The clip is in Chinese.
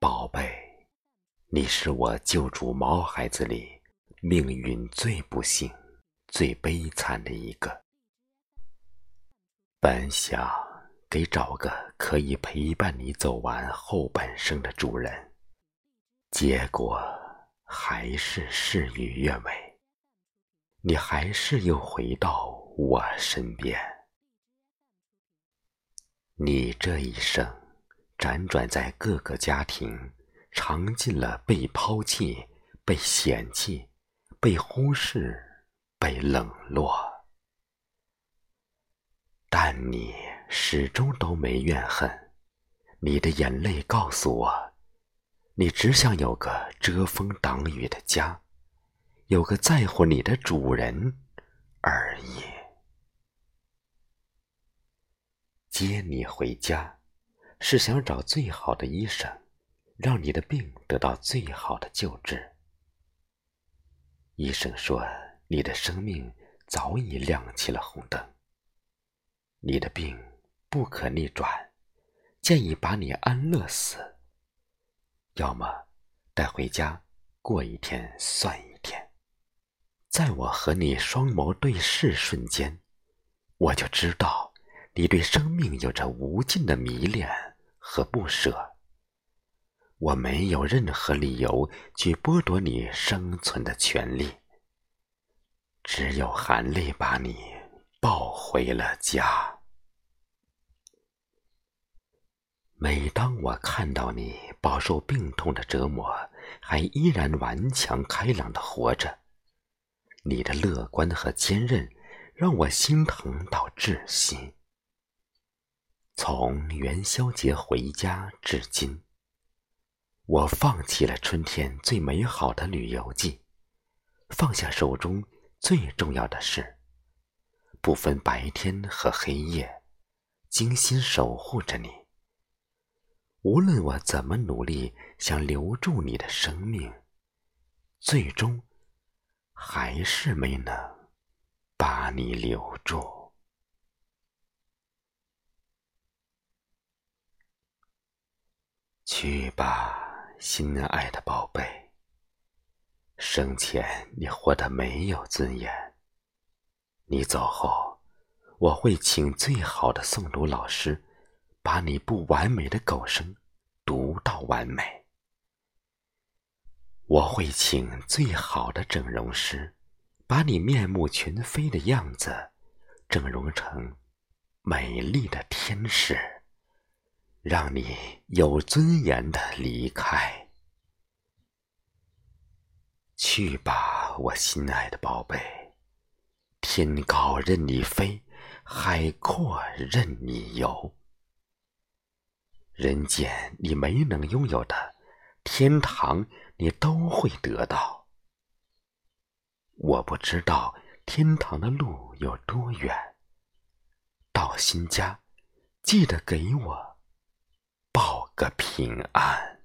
宝贝，你是我救主毛孩子里命运最不幸、最悲惨的一个。本想给找个可以陪伴你走完后半生的主人，结果还是事与愿违，你还是又回到我身边。你这一生。辗转在各个家庭，尝尽了被抛弃、被嫌弃、被忽视、被冷落，但你始终都没怨恨。你的眼泪告诉我，你只想有个遮风挡雨的家，有个在乎你的主人而已。接你回家。是想找最好的医生，让你的病得到最好的救治。医生说你的生命早已亮起了红灯，你的病不可逆转，建议把你安乐死。要么带回家过一天算一天。在我和你双眸对视瞬间，我就知道你对生命有着无尽的迷恋。和不舍，我没有任何理由去剥夺你生存的权利，只有含泪把你抱回了家。每当我看到你饱受病痛的折磨，还依然顽强开朗的活着，你的乐观和坚韧让我心疼到窒息。从元宵节回家至今，我放弃了春天最美好的旅游季，放下手中最重要的事，不分白天和黑夜，精心守护着你。无论我怎么努力想留住你的生命，最终还是没能把你留住。去吧，心爱的宝贝。生前你活得没有尊严，你走后，我会请最好的诵读老师，把你不完美的狗声读到完美。我会请最好的整容师，把你面目全非的样子，整容成美丽的天使。让你有尊严的离开，去吧，我心爱的宝贝。天高任你飞，海阔任你游。人间你没能拥有的，天堂你都会得到。我不知道天堂的路有多远，到新家，记得给我。报个平安。